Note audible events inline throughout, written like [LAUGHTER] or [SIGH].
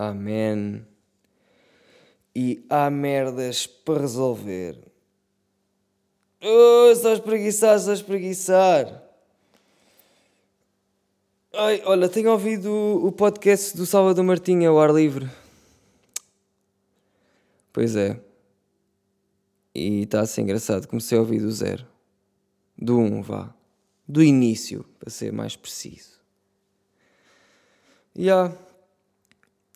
Amém. E há merdas para resolver. Oh, só espreguiçar, só espreguiçar. Ai, olha, tenho ouvido o podcast do Salvador Martinha ao ar livre. Pois é. E está a ser engraçado. Comecei a ouvir do zero. Do um, vá. Do início, para ser mais preciso. E yeah.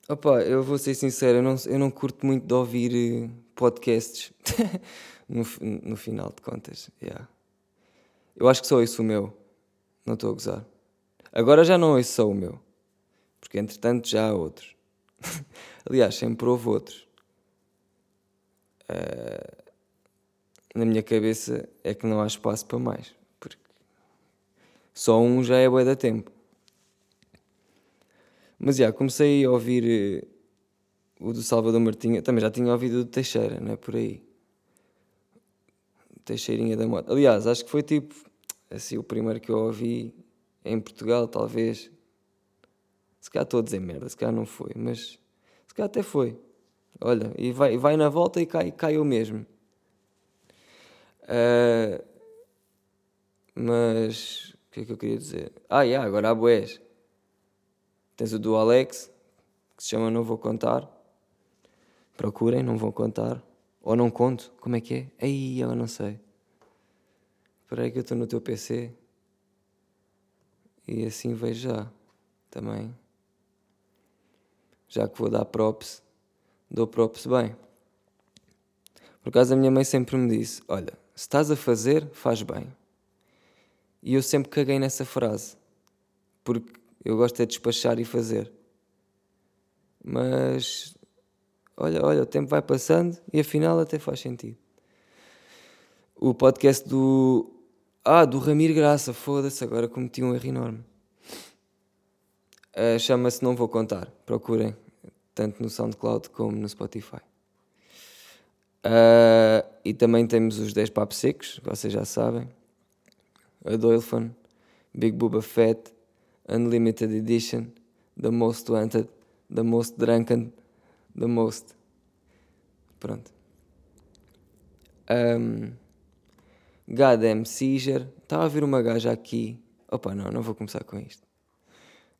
Opa, eu vou ser sincero, eu não, eu não curto muito de ouvir eh, podcasts [LAUGHS] no, no final de contas. Yeah. Eu acho que só ouço o meu. Não estou a gozar. Agora já não ouço só o meu. Porque entretanto já há outros. [LAUGHS] Aliás, sempre houve outros. Uh, na minha cabeça é que não há espaço para mais. Porque só um já é boa da tempo. Mas já, comecei a ouvir uh, o do Salvador Martinha. Também já tinha ouvido o do Teixeira, não é por aí? Teixeirinha da Moto. Aliás, acho que foi tipo assim o primeiro que eu ouvi em Portugal, talvez. Se calhar estou a dizer merda, se calhar não foi, mas se calhar até foi. Olha, e vai, vai na volta e cai, cai eu mesmo. Uh, mas o que é que eu queria dizer? Ah, yeah, agora há boés. Tens o do Alex, que se chama Não Vou Contar. Procurem, não vou contar. Ou não conto, como é que é? Aí eu não sei. Espera aí que eu estou no teu PC. E assim vejo já também. Já que vou dar props, dou props bem. Por acaso a minha mãe sempre me disse: Olha, se estás a fazer, faz bem. E eu sempre caguei nessa frase. Porque eu gosto é de despachar e fazer. Mas olha, olha, o tempo vai passando e afinal até faz sentido. O podcast do. Ah, do Ramiro Graça, foda-se, agora cometi um erro enorme. Uh, Chama-se Não Vou Contar, procurem, tanto no SoundCloud como no Spotify. Uh, e também temos os 10 papos secos, vocês já sabem. A Big Booba Fett, Unlimited Edition, The Most Wanted, The Most Drunken, The Most. Pronto. Um, Goddamn Seizure. Estava a ver uma gaja aqui. Opa, não, não vou começar com isto.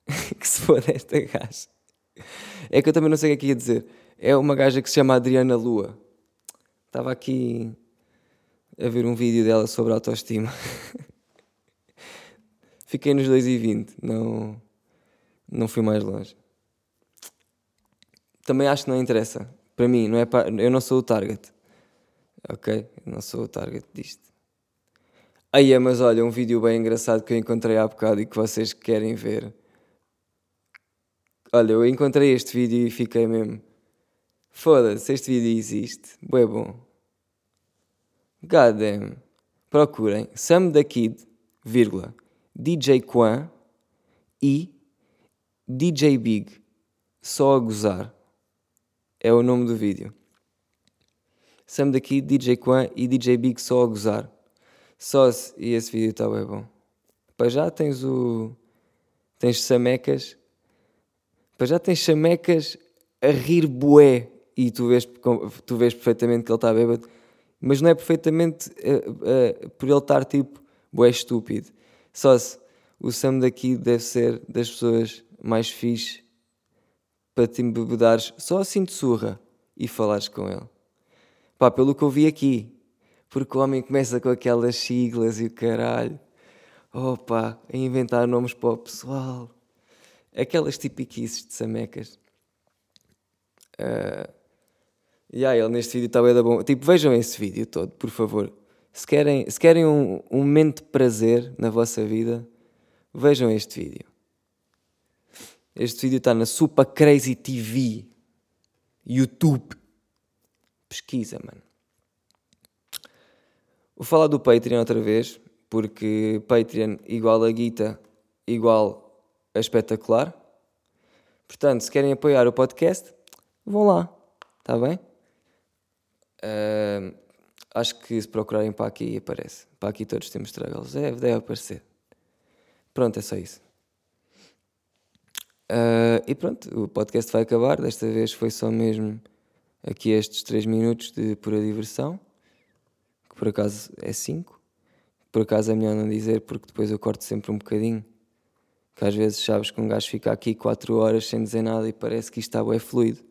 [LAUGHS] que se for esta gaja. É que eu também não sei o que é que ia dizer. É uma gaja que se chama Adriana Lua. Estava aqui a ver um vídeo dela sobre autoestima. [LAUGHS] Fiquei nos 2 e 20, não, não fui mais longe. Também acho que não interessa. Para mim, não é para, eu não sou o target. Ok? Eu não sou o target disto. Aí é, mas olha, um vídeo bem engraçado que eu encontrei há bocado e que vocês querem ver. Olha, eu encontrei este vídeo e fiquei mesmo. Foda-se, este vídeo existe. Bué bom. God damn. Procurem Sam da Kid, vírgula, DJ Quan e DJ Big. Só a gozar. É o nome do vídeo. Sam daqui, DJ Quan e DJ Big só a gozar. Só se, e esse vídeo está bem bom. Para já tens o. Tens chamecas. Para já tens chamecas a rir bué. E tu vês, tu vês perfeitamente que ele está bêbado. Mas não é perfeitamente uh, uh, por ele estar tipo bué estúpido. Só se o Sam daqui deve ser das pessoas mais fixe para te embebedares só assim de surra e falares com ele. Pá, pelo que eu vi aqui, porque o homem começa com aquelas siglas e o caralho. Opa, a inventar nomes para o pessoal. Aquelas tipiquices de samecas. Uh, e aí, ele neste vídeo está bem da bom. Tipo, vejam esse vídeo todo, por favor. Se querem, se querem um, um momento de prazer na vossa vida, vejam este vídeo. Este vídeo está na Super Crazy TV, YouTube. Pesquisa, mano. Vou falar do Patreon outra vez, porque Patreon igual a guita, igual a espetacular. Portanto, se querem apoiar o podcast, vão lá, está bem? Uh, Acho que se procurarem para aqui aparece. Para aqui todos temos struggles. É, deve aparecer. Pronto, é só isso. Uh, e pronto, o podcast vai acabar. Desta vez foi só mesmo aqui estes 3 minutos de pura diversão, que por acaso é 5. Por acaso é melhor não dizer, porque depois eu corto sempre um bocadinho. Que às vezes sabes que um gajo fica aqui 4 horas sem dizer nada e parece que isto está bem fluido.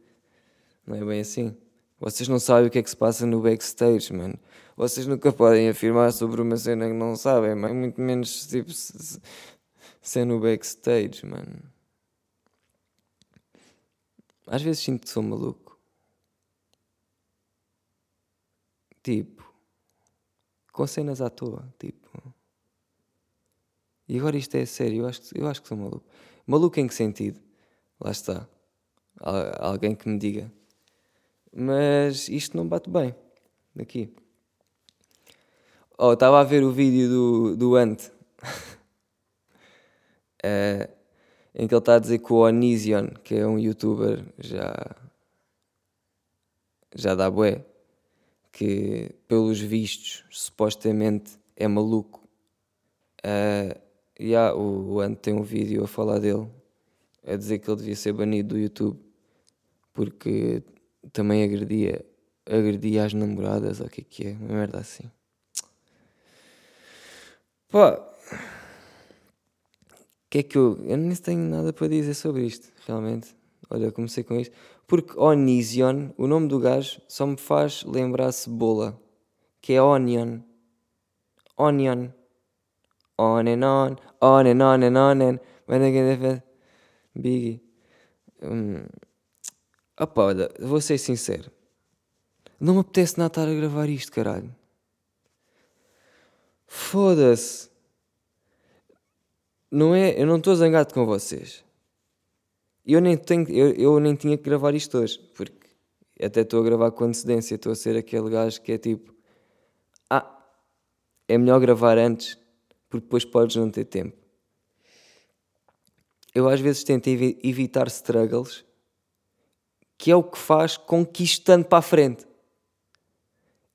Não é bem assim. Vocês não sabem o que é que se passa no backstage, mano. Vocês nunca podem afirmar sobre uma cena que não sabem, mas muito menos tipo ser no backstage, mano. Às vezes sinto que sou maluco. Tipo, com cenas à toa, tipo. E agora isto é sério, eu acho, eu acho que sou maluco. Maluco em que sentido? Lá está. Alguém que me diga. Mas isto não bate bem. Daqui. Oh, estava a ver o vídeo do, do Ant. é, [LAUGHS] em que ele está a dizer que o Onision, que é um youtuber já. já dá bué, que pelos vistos supostamente é maluco. Uh, yeah, o, o Ant tem um vídeo a falar dele, a dizer que ele devia ser banido do YouTube porque também agredia, agredia as namoradas, ou o que é que é, uma merda assim. Pá, que é que eu. Eu nem tenho nada para dizer sobre isto, realmente. Olha, comecei com isto. Porque Onision, o nome do gajo, só me faz lembrar cebola, que é Onion. Onion. On and on, on and on and on and. Biggie. Hum. Opa, olha, vou ser sincero. Não me apetece nada estar a gravar isto, caralho. Foda-se. Não é, eu não estou zangado com vocês. Eu nem, tenho, eu, eu nem tinha que gravar isto hoje, porque até estou a gravar com antecedência. Estou a ser aquele gajo que é tipo: Ah, é melhor gravar antes, porque depois podes não ter tempo. Eu às vezes tento evitar struggles que é o que faz conquistando para a frente.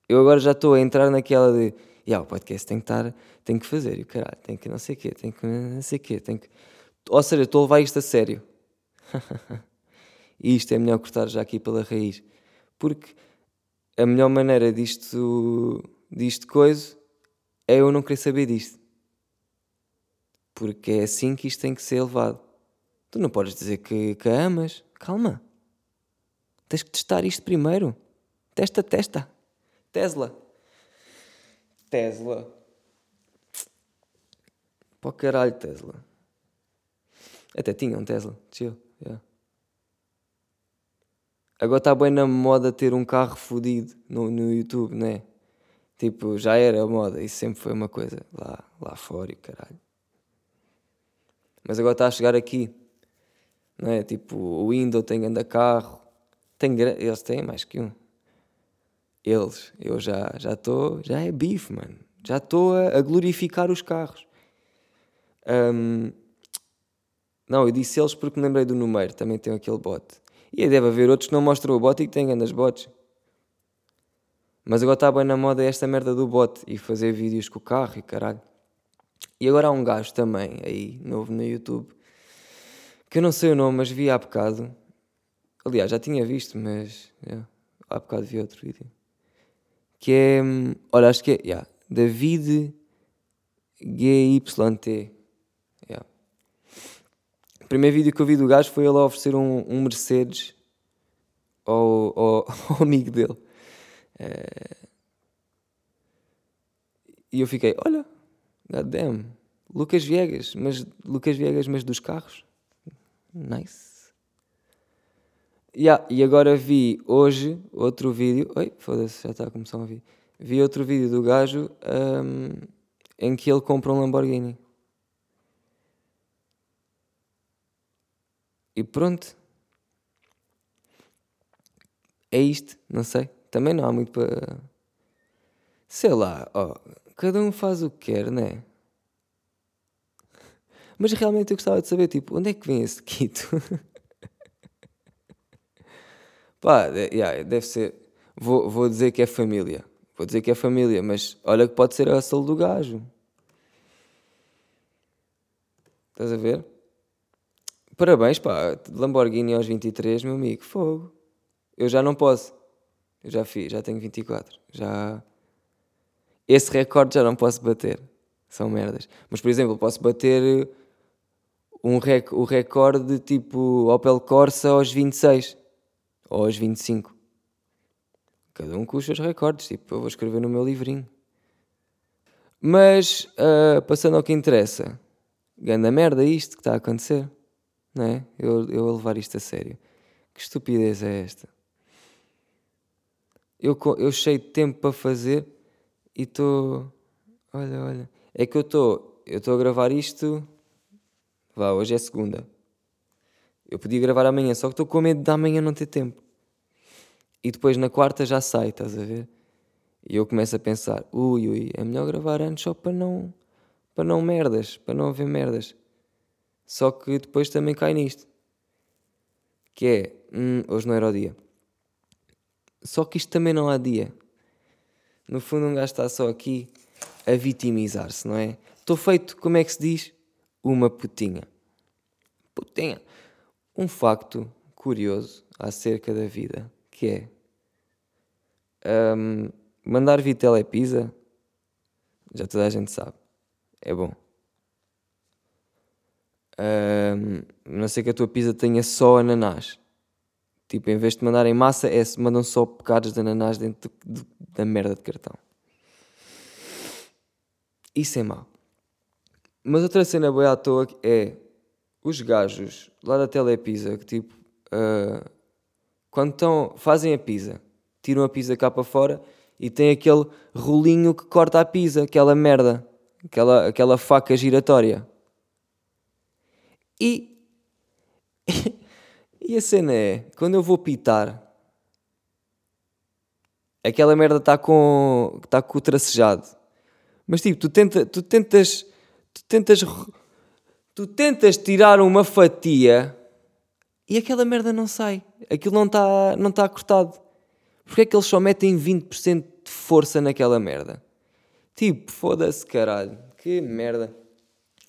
Eu agora já estou a entrar naquela de yeah, o podcast tem que estar, tem que fazer, e o caralho, tem que não sei o quê, tem que não sei o quê, tem que. Ou seja, estou a levar isto a sério. [LAUGHS] e isto é melhor cortar já aqui pela raiz. Porque a melhor maneira disto, disto coisa é eu não querer saber disto. Porque é assim que isto tem que ser levado. Tu não podes dizer que, que amas. Calma. Tens que testar isto primeiro. Testa, testa. Tesla. Tesla. Pô caralho, Tesla. Até tinha um Tesla. Chill. Yeah. Agora está bem na moda ter um carro fodido no, no YouTube, né? Tipo, já era moda. Isso sempre foi uma coisa lá, lá fora e caralho. Mas agora está a chegar aqui. Não é? Tipo, o Windows tem anda carro. Tem, eles têm mais que um. Eles, eu já já estou, já é bife, mano. Já estou a, a, glorificar os carros. Um, não, eu disse eles porque me lembrei do número, também tem aquele bot. E aí deve haver outros que não mostram o bot e que têm grandes bots. Mas agora está bem na moda esta merda do bot e fazer vídeos com o carro e caralho. E agora há um gajo também aí, novo no YouTube, que eu não sei o nome, mas vi há bocado, Aliás, já tinha visto, mas yeah, há bocado vi outro vídeo. Que é. Hum, olha, acho que é. Yeah, David GYT. Yeah. O primeiro vídeo que eu vi do gajo foi ele a oferecer um, um Mercedes ao, ao, [LAUGHS] ao, amigo dele. É... E eu fiquei, olha, god damn, Lucas Viegas, mas Lucas Viegas, mas dos carros. Nice. Yeah, e agora vi hoje outro vídeo. Oi, foda-se, já está a começar a ouvir. Vi outro vídeo do gajo um, em que ele compra um Lamborghini. E pronto. É isto, não sei. Também não há muito para. Sei lá, ó, cada um faz o que quer, né? Mas realmente eu gostava de saber, tipo, onde é que vem esse [LAUGHS] quito? Pá, yeah, deve ser. Vou, vou dizer que é família. Vou dizer que é família, mas olha que pode ser a hustle do gajo. Estás a ver? Parabéns, pá. Lamborghini aos 23, meu amigo. Fogo. Eu já não posso. Eu já fiz, já tenho 24. Já. Esse recorde já não posso bater. São merdas. Mas, por exemplo, posso bater um rec o recorde de tipo Opel Corsa aos 26 ou aos 25. Cada um com os seus recordes. Tipo, eu vou escrever no meu livrinho. Mas, uh, passando ao que interessa, ganda merda isto que está a acontecer, não é? Eu, eu a levar isto a sério. Que estupidez é esta? Eu, eu cheio de tempo para fazer e estou. Olha, olha. É que eu estou. Eu estou a gravar isto. Vá, hoje é segunda. Eu podia gravar amanhã, só que estou com medo de amanhã não ter tempo. E depois na quarta já sai, estás a ver? E eu começo a pensar, ui, ui, é melhor gravar antes só para não, para não merdas, para não haver merdas. Só que depois também cai nisto. Que é, hum, hoje não era o dia. Só que isto também não há dia. No fundo um gajo está só aqui a vitimizar-se, não é? Estou feito, como é que se diz? Uma putinha. Putinha. Um facto curioso acerca da vida, que é... Um, Mandar vir telepizza, já toda a gente sabe. É bom. Um, não sei que a tua pizza tenha só ananás. Tipo, em vez de mandarem massa, é, mandam só pecados de ananás dentro de, de, da merda de cartão. Isso é mau. Mas outra cena boa à toa é os gajos lá da Telepizza que tipo, uh, quando estão, fazem a pizza, tiram a pizza cá para fora e tem aquele rolinho que corta a pizza, aquela merda, aquela, aquela faca giratória. E. [LAUGHS] e a cena é, quando eu vou pitar, aquela merda está com, tá com o tracejado. Mas tipo, tu, tenta, tu tentas. Tu tentas. Tu tentas tirar uma fatia e aquela merda não sai. Aquilo não está não tá cortado. Porquê é que eles só metem 20% de força naquela merda? Tipo, foda-se caralho, que merda.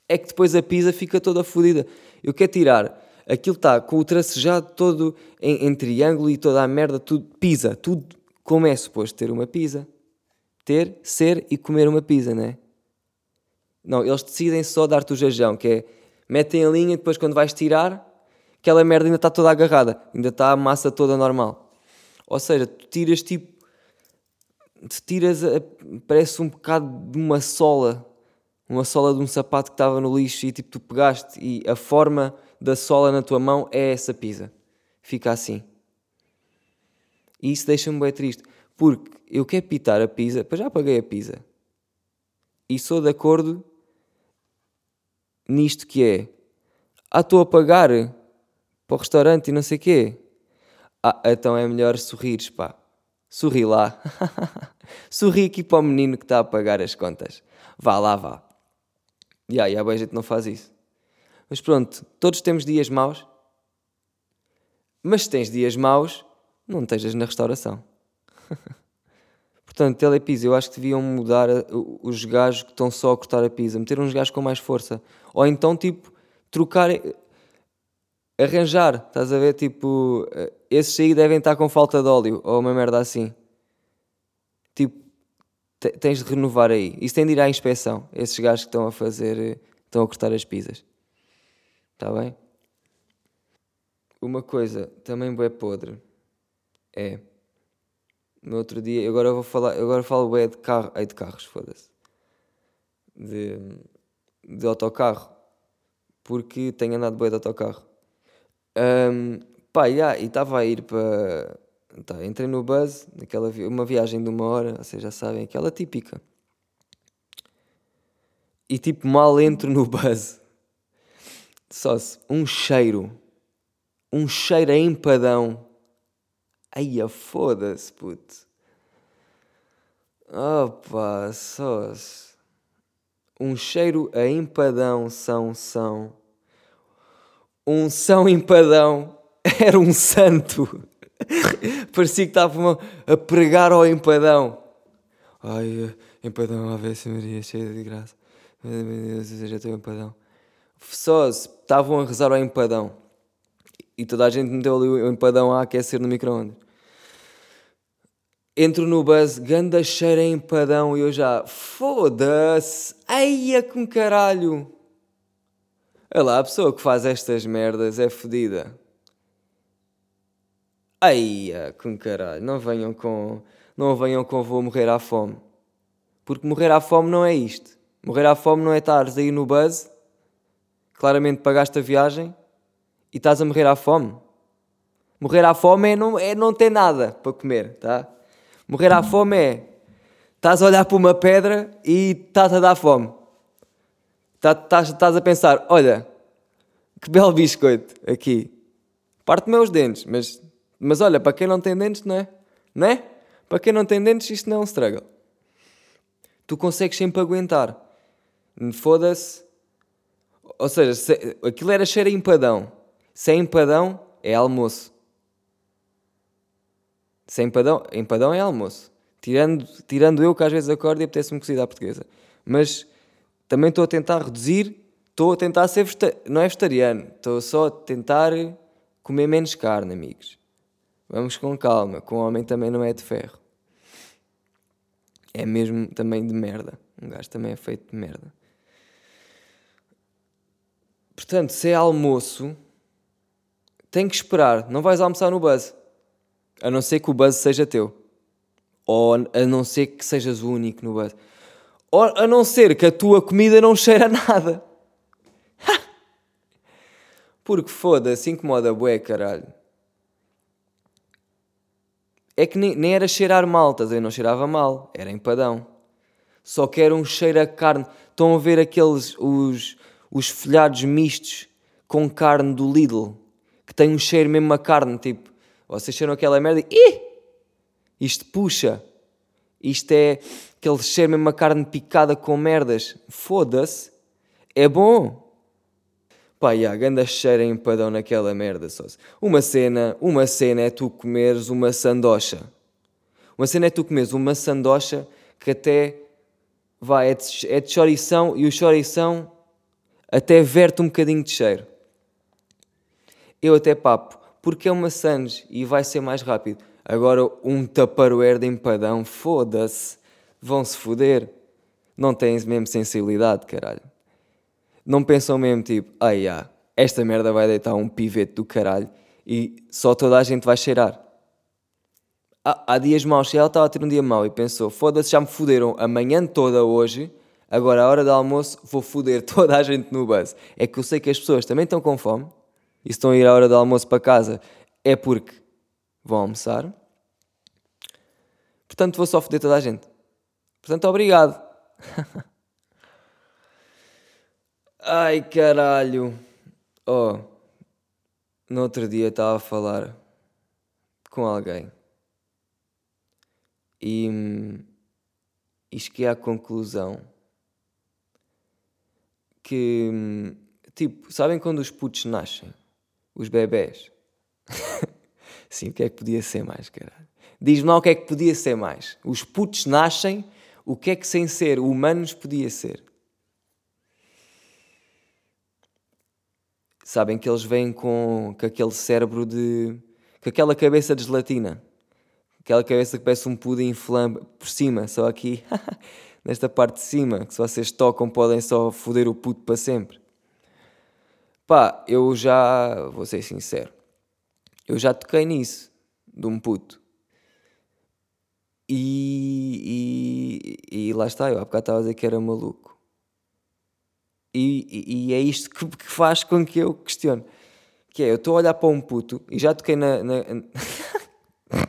É que depois a pizza fica toda fodida. Eu quero tirar, aquilo está com o tracejado todo em, em, triângulo e toda a merda, tudo pizza, tudo como é suposto ter uma pizza. Ter, ser e comer uma pizza, não é? Não, eles decidem só dar-te o jajão, que é metem a linha e depois quando vais tirar, aquela merda ainda está toda agarrada, ainda está a massa toda normal. Ou seja, tu tiras tipo. Tu tiras. A, parece um bocado de uma sola. Uma sola de um sapato que estava no lixo e tipo tu pegaste e a forma da sola na tua mão é essa pizza. Fica assim. E isso deixa-me bem triste. Porque eu quero pitar a pizza, pois já paguei a pizza. E sou de acordo nisto que é. Ah, estou a pagar para o restaurante e não sei o quê. Ah, então é melhor sorrires, pá. Sorri lá. [LAUGHS] Sorri aqui para o menino que está a pagar as contas. Vá lá, vá. E aí, a boa gente não faz isso. Mas pronto, todos temos dias maus. Mas se tens dias maus, não estejas na restauração. [LAUGHS] Portanto, Telepizza, eu acho que deviam mudar os gajos que estão só a cortar a pizza, meter uns gajos com mais força. Ou então, tipo, trocar arranjar, estás a ver? Tipo, eh, esses aí devem estar com falta de óleo ou uma merda assim. Tipo, tens de renovar aí. Isso tem de ir à inspeção. Esses gajos que estão a fazer, eh, estão a cortar as pizzas. Está bem? Uma coisa também bem podre é. No outro dia, agora vou falar, agora falo bem de carro, aí de carros, foda-se. De, de autocarro. Porque tenho andado bem de autocarro. Um, pá, yeah, e estava a ir para. Tá, entrei no bus, naquela vi uma viagem de uma hora, vocês já sabem, aquela típica. E tipo, mal entro no bus. Só se um cheiro. Um cheiro a empadão. Ai, foda-se, puto. Opa, só -se. Um cheiro a empadão são, são um São Empadão [LAUGHS] era um santo. [LAUGHS] Parecia que estava a pregar ao empadão. Ai, empadão, Ave Maria, cheia de graça. Seja teu empadão. Só se estavam a rezar ao empadão. E toda a gente meteu ali o empadão a aquecer no micro-ondas. Entro no buzz, ganda cheira em empadão e eu já, foda-se, eia com caralho. Olha lá, a pessoa que faz estas merdas é fodida. Eia com caralho, não venham com, não venham com vou morrer à fome. Porque morrer à fome não é isto. Morrer à fome não é estares aí no buzz, claramente pagaste a viagem e estás a morrer à fome. Morrer à fome é não, é não ter nada para comer, tá? Morrer à fome é estás a olhar para uma pedra e estás a dar fome. Tá, estás, estás a pensar, olha, que belo biscoito aqui. Parte-me os dentes, mas, mas olha, para quem não tem dentes, não é? Não é? Para quem não tem dentes, isto não é um struggle. Tu consegues sempre aguentar. Foda-se. Ou seja, se, aquilo era cheiro a empadão. Se é empadão, é almoço. Sem empadão, empadão é almoço. Tirando, tirando eu que às vezes acordo e apetece-me cozida à portuguesa. Mas também estou a tentar reduzir, estou a tentar ser não é vegetariano, estou só a tentar comer menos carne, amigos. Vamos com calma, com o homem também não é de ferro. É mesmo também de merda. Um gajo também é feito de merda. Portanto, se é almoço, tem que esperar. Não vais almoçar no buzz. A não ser que o buzz seja teu. Ou a não ser que sejas o único no buzz. Ou a não ser que a tua comida não cheira a nada. Porque foda-se, incomoda bué, caralho. É que nem, nem era cheirar mal, estás a? Não cheirava mal, era empadão. Só que era um cheiro a carne. Estão a ver aqueles, os, os folhados mistos com carne do Lidl, que tem um cheiro mesmo a carne, tipo, vocês cheiram aquela merda e. Ih! Isto puxa. Isto é aquele cheiro mesmo a carne picada com merdas. Foda-se. É bom. Pá, e a ganda cheira empadão naquela merda, só. Uma cena, uma cena é tu comeres uma sandocha. Uma cena é tu comeres uma sandocha que até vai, é de, é de chorição e o chorição até verte um bocadinho de cheiro. Eu até papo, porque é uma Sanji e vai ser mais rápido. Agora um taparoeiro de empadão, foda-se, vão-se foder. Não tens mesmo sensibilidade, caralho. Não pensam mesmo tipo, ai ah, esta merda vai deitar um pivete do caralho e só toda a gente vai cheirar. Há, há dias maus, se ela estava a ter um dia mau e pensou, foda-se, já me foderam a manhã toda hoje, agora a hora do almoço vou foder [LAUGHS] toda a gente no bus. É que eu sei que as pessoas também estão com fome e se estão a ir à hora do almoço para casa é porque vão almoçar. Portanto, vou só foder toda a gente. Portanto, obrigado. [LAUGHS] Ai caralho. Oh, no outro dia estava a falar com alguém e, e cheguei à conclusão que, tipo, sabem quando os putos nascem? Os bebés. [LAUGHS] Sim, o que é que podia ser mais, caralho? Diz-me lá o que é que podia ser mais. Os putos nascem, o que é que sem ser humanos podia ser? Sabem que eles vêm com, com aquele cérebro de. com aquela cabeça de gelatina. Aquela cabeça que parece um pudim flambe por cima, só aqui, [LAUGHS] nesta parte de cima, que se vocês tocam podem só foder o puto para sempre. Pá, eu já, vou ser sincero, eu já toquei nisso, de um puto. E, e, e lá está, eu há bocado estava a dizer que era maluco. E, e, e é isto que, que, faz com que eu questione. Que é, eu estou a olhar para um puto e já toquei na... na...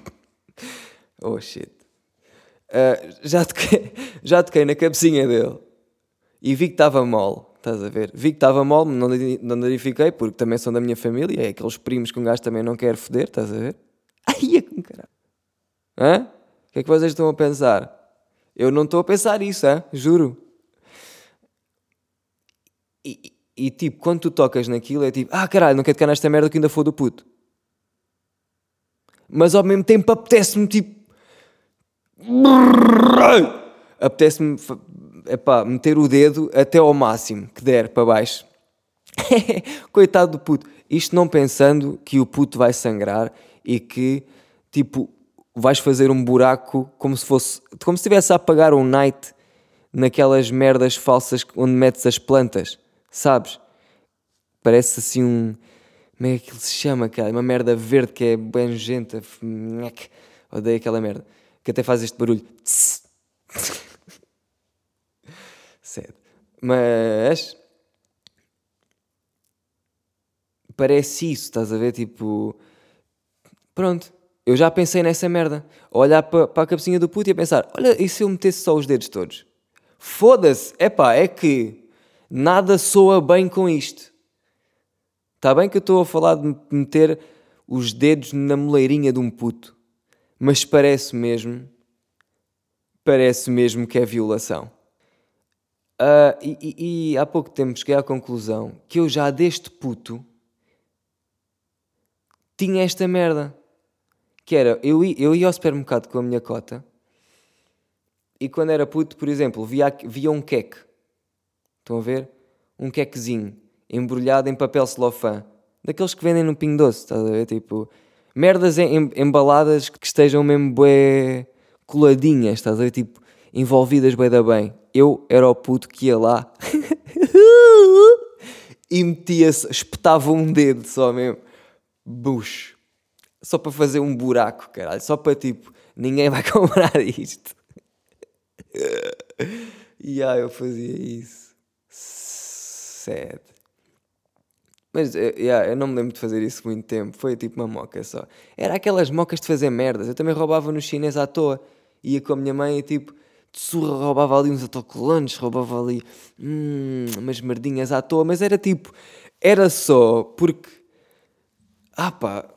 [LAUGHS] oh shit. Uh, já, toquei, [LAUGHS] já toquei na cabecinha dele e vi que estava mole. Estás a ver? Vi que estava mal, não, não porque também são da minha família, é aqueles primos que um gajo também não quer foder, estás a ver? [LAUGHS] Ai, é com caralho. O que é que vocês estão a pensar? Eu não estou a pensar isso, hã? juro. E, e, e, tipo, quando tu tocas naquilo, é tipo, ah caralho, não quero tocar nesta merda que ainda for do puto. Mas ao mesmo tempo apetece-me tipo. Apetece-me epá, meter o dedo até ao máximo que der para baixo [LAUGHS] Coitado do puto. Isto não pensando que o puto vai sangrar e que, tipo, vais fazer um buraco como se fosse. como se estivesse a apagar um night naquelas merdas falsas onde metes as plantas, sabes? Parece assim um. Como é que ele se chama, cara? Uma merda verde que é bem nojenta. Odeio aquela merda. Que até faz este barulho. Sério. Mas. Parece isso, estás a ver? Tipo. Pronto. Eu já pensei nessa merda. Olhar para, para a cabecinha do puto e a pensar: olha, e se eu metesse só os dedos todos? Foda-se! Epá, é que nada soa bem com isto. Está bem que eu estou a falar de meter os dedos na moleirinha de um puto, mas parece mesmo, parece mesmo que é violação. Uh, e, e, há pouco tempo cheguei à conclusão que eu já deste puto tinha esta merda. Que era, eu, eu ia ao supermercado com a minha cota e quando era puto, por exemplo, via, via um queque. Estão a ver? Um quequezinho embrulhado em papel celofã. Daqueles que vendem no Pingo Doce, estás a ver? Tipo, merdas em, embaladas que estejam mesmo bué coladinhas, estás a ver? Tipo, envolvidas bem da bem. Eu era o puto que ia lá [LAUGHS] e metia-se, espetava um dedo só mesmo. Bucho. Só para fazer um buraco, caralho. Só para tipo, ninguém vai [LAUGHS] comprar isto. e yeah, eu fazia isso. Sad. Mas eh, yeah, eu não me lembro de fazer isso muito tempo. Foi tipo uma moca só. Era aquelas mocas de fazer merdas. Eu também roubava no chinês à toa. Ia com a minha mãe e tipo, surra roubava ali uns autocolantes, roubava ali hum, umas merdinhas à toa. Mas era tipo, era só porque. Ah pá,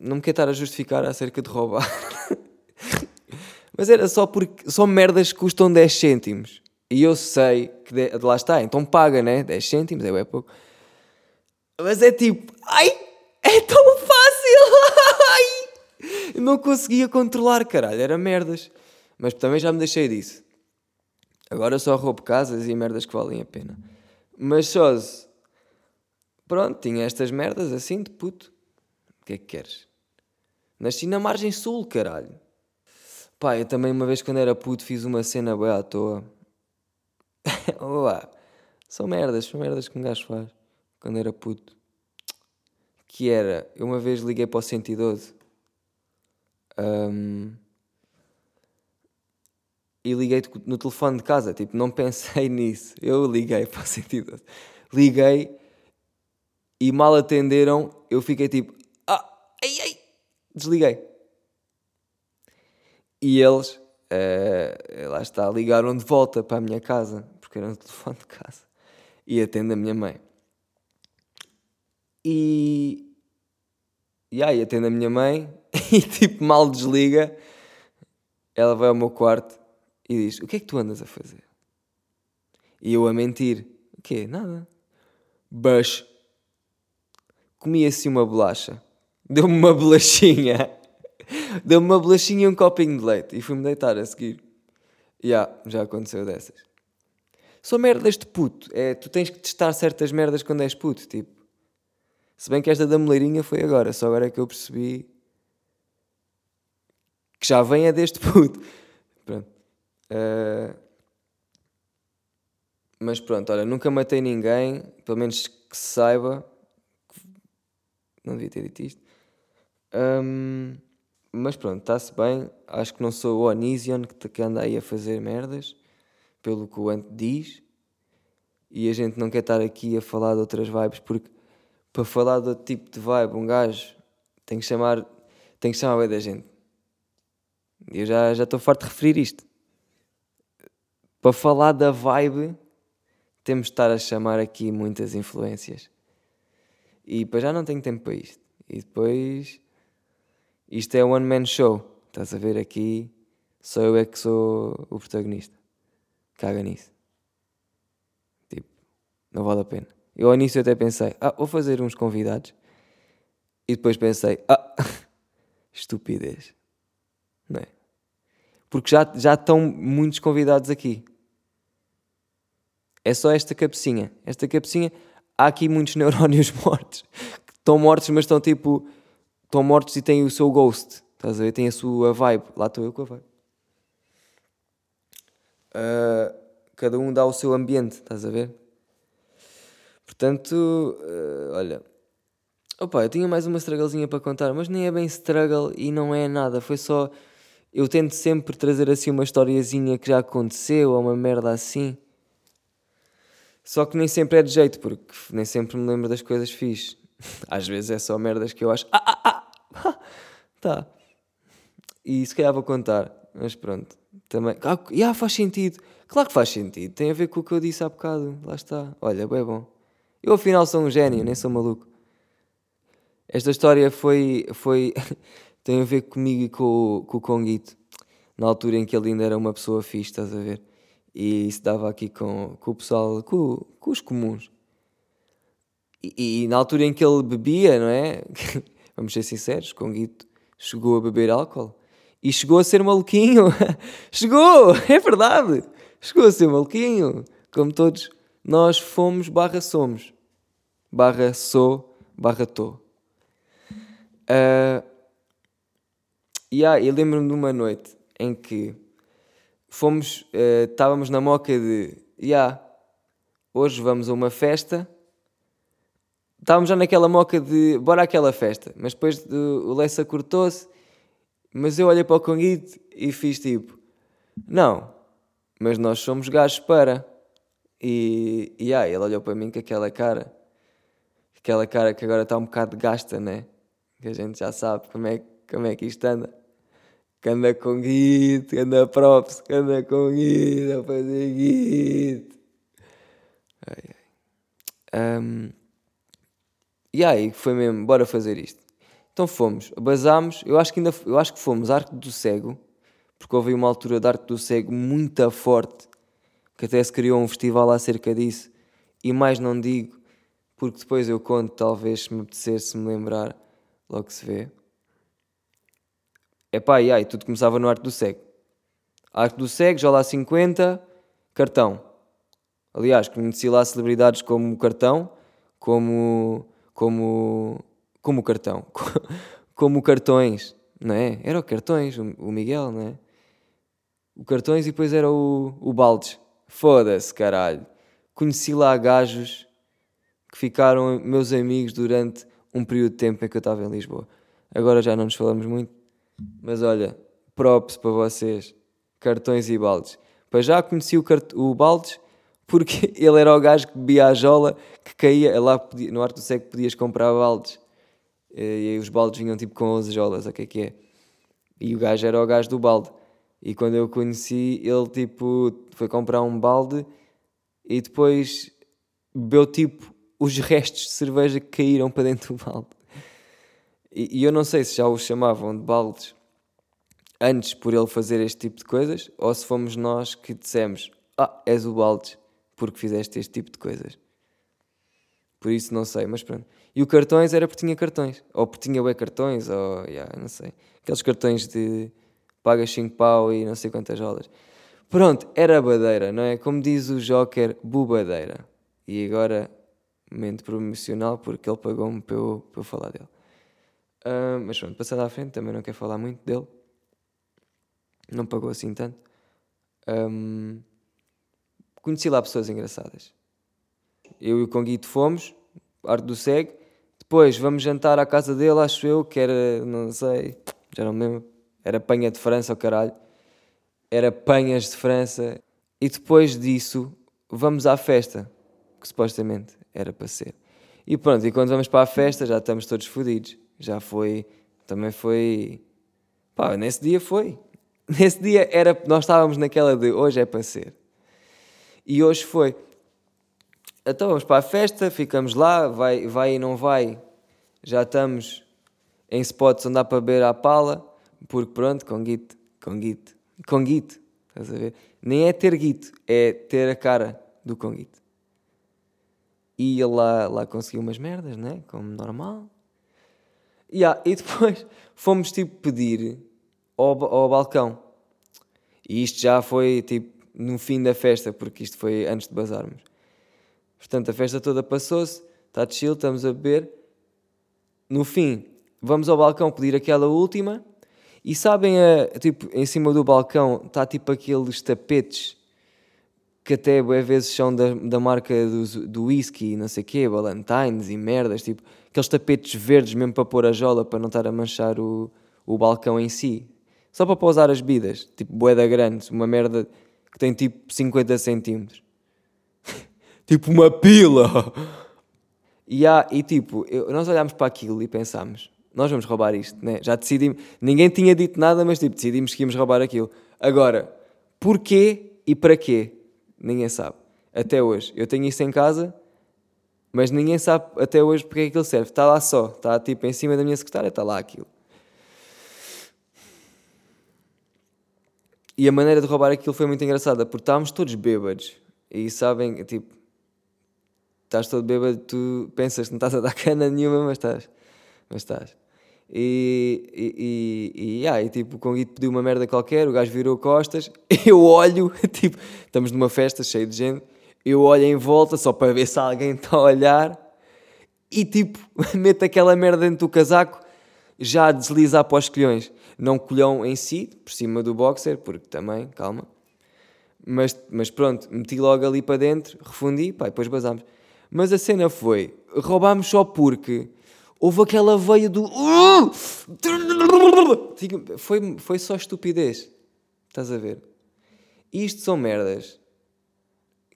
não me quero estar a justificar acerca de roubar. [LAUGHS] Mas era só porque são merdas que custam 10 cêntimos. E eu sei que de, lá está, então paga, né? 10 cêntimos é pouco. Mas é tipo, ai, é tão fácil! [LAUGHS] Ai! Não conseguia controlar, caralho, era merdas. Mas também já me deixei disso. Agora só roubo casas e merdas que valem a pena. Mas só Pronto, tinha estas merdas assim de puto. O que é que queres? Nasci na margem sul, caralho. Pá, eu também uma vez quando era puto fiz uma cena boa à toa. [LAUGHS] Olá. São merdas, são merdas que um gajo faz quando era puto. Que era, eu uma vez liguei para o 112 um, e liguei no telefone de casa, tipo, não pensei [LAUGHS] nisso. Eu liguei para o 112. Liguei e mal atenderam, eu fiquei tipo, ah, ai, ai, desliguei. E eles, uh, lá está, ligaram de volta para a minha casa, porque era um telefone de casa, e atende a minha mãe. E, e aí atende a minha mãe, [LAUGHS] e tipo, mal desliga, ela vai ao meu quarto e diz: O que é que tu andas a fazer? E eu a mentir: O quê? Nada. Bush. Comi assim uma bolacha. [LAUGHS] Deu-me uma bolachinha. [LAUGHS] Deu-me uma bolachinha e um copinho de leite e fui-me deitar a seguir. Yeah, já aconteceu dessas. São merdas de puto. É, tu tens que testar certas merdas quando és puto, tipo. Se bem que esta da moleirinha foi agora, só agora é que eu percebi que já vem a deste puto. [LAUGHS] Pronto. Uh... Mas pronto, olha, nunca matei ninguém, pelo menos que se saiba. Não devia ter dito isto. Um... Mas pronto, está-se bem. Acho que não sou o Onision que, que anda aí a fazer merdas, pelo que o Ant diz. E a gente não quer estar aqui a falar de outras vibes, porque para falar de outro tipo de vibe, um gajo tem que chamar, tem que chamar bem da gente. Eu já, já estou farto de referir isto. Para falar da vibe, temos de estar a chamar aqui muitas influências. E depois já não tenho tempo para isto. E depois isto é one man show. Estás a ver aqui, só eu é que sou o protagonista. Caga nisso. Tipo, não vale a pena. Eu ao início até pensei, ah, vou fazer uns convidados. E depois pensei, ah, [LAUGHS] estupidez. Porque já, já estão muitos convidados aqui. É só esta cabecinha. Esta cabecinha, há aqui muitos [LAUGHS] neurónios mortos. Estão mortos, mas estão tipo. Estão mortos e têm o seu ghost. Estás a ver? Tem a sua vibe. Lá estou eu com a vibe. Uh, cada um dá o seu ambiente, estás a ver? Portanto, uh, olha. Opa, eu tinha mais uma strugglezinha para contar, mas nem é bem struggle e não é nada. Foi só. Eu tento sempre trazer assim uma historiazinha que já aconteceu ou uma merda assim. Só que nem sempre é de jeito, porque nem sempre me lembro das coisas fixe. [LAUGHS] Às vezes é só merdas que eu acho. Ah, ah, ah! tá. E se calhar vou contar, mas pronto. Também. Ah, yeah, faz sentido. Claro que faz sentido. Tem a ver com o que eu disse há bocado. Lá está. Olha, é bom. Eu afinal sou um gênio, nem sou maluco. Esta história foi. foi [LAUGHS] tem a ver comigo e com, com o Conguito. Na altura em que ele ainda era uma pessoa fixe, estás a ver? e isso dava aqui com, com o pessoal, com, com os comuns. E, e, na altura em que ele bebia, não é? [LAUGHS] Vamos ser sinceros, com Guito chegou a beber álcool e chegou a ser maluquinho. [LAUGHS] chegou, é verdade. Chegou a ser maluquinho, como todos nós fomos barra somos. Barra sou, barra tô. Uh, yeah, eu lembro-me de uma noite em que fomos, uh, estávamos na moca de, yeah, hoje vamos a uma festa. Estávamos já naquela moca de, bora àquela festa. Mas depois de, o Lessa cortou-se, mas eu olhei para o Conguito e fiz tipo, não, mas nós somos gajos para. E, e ah, ele olhou para mim com aquela cara, aquela cara que agora está um bocado gasta, né? Que a gente já sabe como é, como é que isto anda que anda com guito, que anda props, que anda com guito, a fazer guito. Ai, ai. Um, e aí foi mesmo, bora fazer isto. Então fomos, basámos, eu acho que ainda eu acho que fomos Arco do Cego, porque houve uma altura de Arco do Cego muito forte, que até se criou um festival acerca disso, e mais não digo, porque depois eu conto, talvez se me apetecer, se me lembrar, logo se vê. Epá, e aí, tudo começava no Arco do Cego. Arco do Cego, já lá 50, cartão. Aliás, conheci lá celebridades como Cartão, como. como. como Cartão. [LAUGHS] como Cartões, não é? Era o Cartões, o Miguel, não é? O Cartões e depois era o, o Baldes. Foda-se, caralho. Conheci lá gajos que ficaram meus amigos durante um período de tempo em que eu estava em Lisboa. Agora já não nos falamos muito, mas olha, props para vocês, cartões e baldes. Para já conheci o, cart... o baldes porque [LAUGHS] ele era o gajo que bebia a jola que caía. Lá podia... no Arte do Cego podias comprar baldes. E aí os baldes vinham tipo com 11 jolas, o que é que é? E o gajo era o gajo do balde. E quando eu conheci, ele tipo foi comprar um balde e depois bebeu tipo os restos de cerveja que caíram para dentro do balde. E, e eu não sei se já o chamavam de baldes antes por ele fazer este tipo de coisas ou se fomos nós que dissemos: Ah, és o baldes porque fizeste este tipo de coisas. Por isso não sei, mas pronto. E o cartões era porque tinha cartões. Ou porque tinha bué cartões, ou yeah, não sei. Aqueles cartões de pagas 5 pau e não sei quantas horas. Pronto, era badeira, não é? Como diz o Joker, bubadeira. E agora, momento promocional, porque ele pagou-me para eu, para eu falar dele. Uh, mas pronto, passando à frente, também não quero falar muito dele. Não pagou assim tanto. Um, conheci lá pessoas engraçadas. Eu e o Conguito fomos, Arte do Cego. Depois vamos jantar à casa dele, acho eu, que era, não sei, já não me lembro. Era panha de França, o caralho. Era panhas de França. E depois disso, vamos à festa, que supostamente era para ser. E pronto, e quando vamos para a festa já estamos todos fodidos já foi, também foi, pá, nesse dia foi. [LAUGHS] Nesse dia era, nós estávamos naquela de hoje é para ser. E hoje foi. Então vamos para a festa, ficamos lá, vai, vai e não vai. Já estamos em spots onde dá para beber à pala, porque pronto, com guito, com guito, com guito, estás a ver? Nem é ter guito, é ter a cara do conguito. E ele lá, lá conseguiu umas merdas, né? Como normal. Yeah, e depois [LAUGHS] fomos tipo pedir ao, ao balcão. E isto já foi tipo no fim da festa, porque isto foi antes de bazarmos. Portanto, a festa toda passou-se, está chill, estamos a beber. No fim, vamos ao balcão pedir aquela última. E sabem, a, tipo, em cima do balcão está tipo aqueles tapetes que até às vezes são da, da marca do, do whisky, não sei o quê, Valentines e merdas, tipo, aqueles tapetes verdes mesmo para pôr a jola para não estar a manchar o, o balcão em si. Só para pousar as bebidas, tipo boeda grande, uma merda que tem tipo 50 centímetros. [LAUGHS] tipo uma pila! [LAUGHS] E, há, e tipo, eu, nós olhámos para aquilo e pensámos, nós vamos roubar isto, né? Já decidimos, ninguém tinha dito nada, mas tipo, decidimos que íamos roubar aquilo. Agora, porquê e para quê? Ninguém sabe. Até hoje. Eu tenho isso em casa, mas ninguém sabe até hoje porque é que aquilo serve. Está lá só, está tipo em cima da minha secretária, está lá aquilo. E a maneira de roubar aquilo foi muito engraçada, porque estávamos todos bêbados. E sabem, tipo, estás todo bêbado, tu pensas que não estás a dar [LAUGHS] cana nenhuma, mas estás. Mas estás. E, e, e, e, e tipo, o Conguito pediu uma merda qualquer, o gajo virou costas, [LAUGHS] eu olho, [LAUGHS] tipo, estamos numa festa cheia de gente, eu olho em volta só para ver se alguém está a olhar e tipo, [LAUGHS] meto aquela merda dentro do casaco já a deslizar para os colhões. Não colhão em si, por cima do boxer, porque também, calma. Mas, mas pronto, meti logo ali para dentro, refundi, pá, depois basámos. Mas a cena foi, roubámos só porque houve aquela veia do. Foi, foi só estupidez. Estás a ver? Isto são merdas.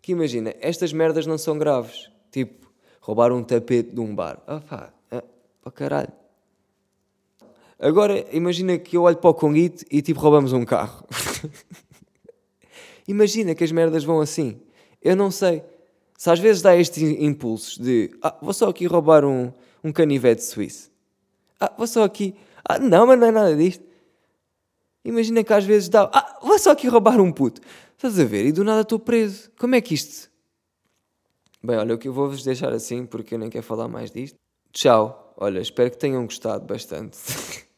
Que imagina, estas merdas não são graves. Tipo, roubar um tapete de um bar. Ah pá, ah, oh, caralho. Agora, imagina que eu olho para o Conguito e tipo roubamos um carro. [LAUGHS] imagina que as merdas vão assim. Eu não sei. Se às vezes dá estes impulsos de ah, vou só aqui roubar um, um canivete suíço. Ah, vou só aqui. Ah, não, mas não é nada disto. Imagina que às vezes dá. Ah, vou só aqui roubar um puto. Estás a ver? E do nada estou preso. Como é que isto. Bem, olha, eu vou-vos deixar assim porque eu nem quero falar mais disto. Tchau. Olha, espero que tenham gostado bastante.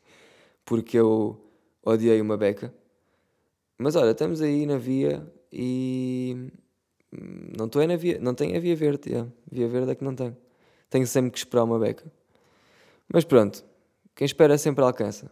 [LAUGHS] porque eu odiei uma beca. Mas olha, estamos aí na via e não estou na via, não tenho a via verde, yeah. via verde é que não tenho. Tenho sempre que esperar uma beca. Mas pronto, quem espera sempre alcança.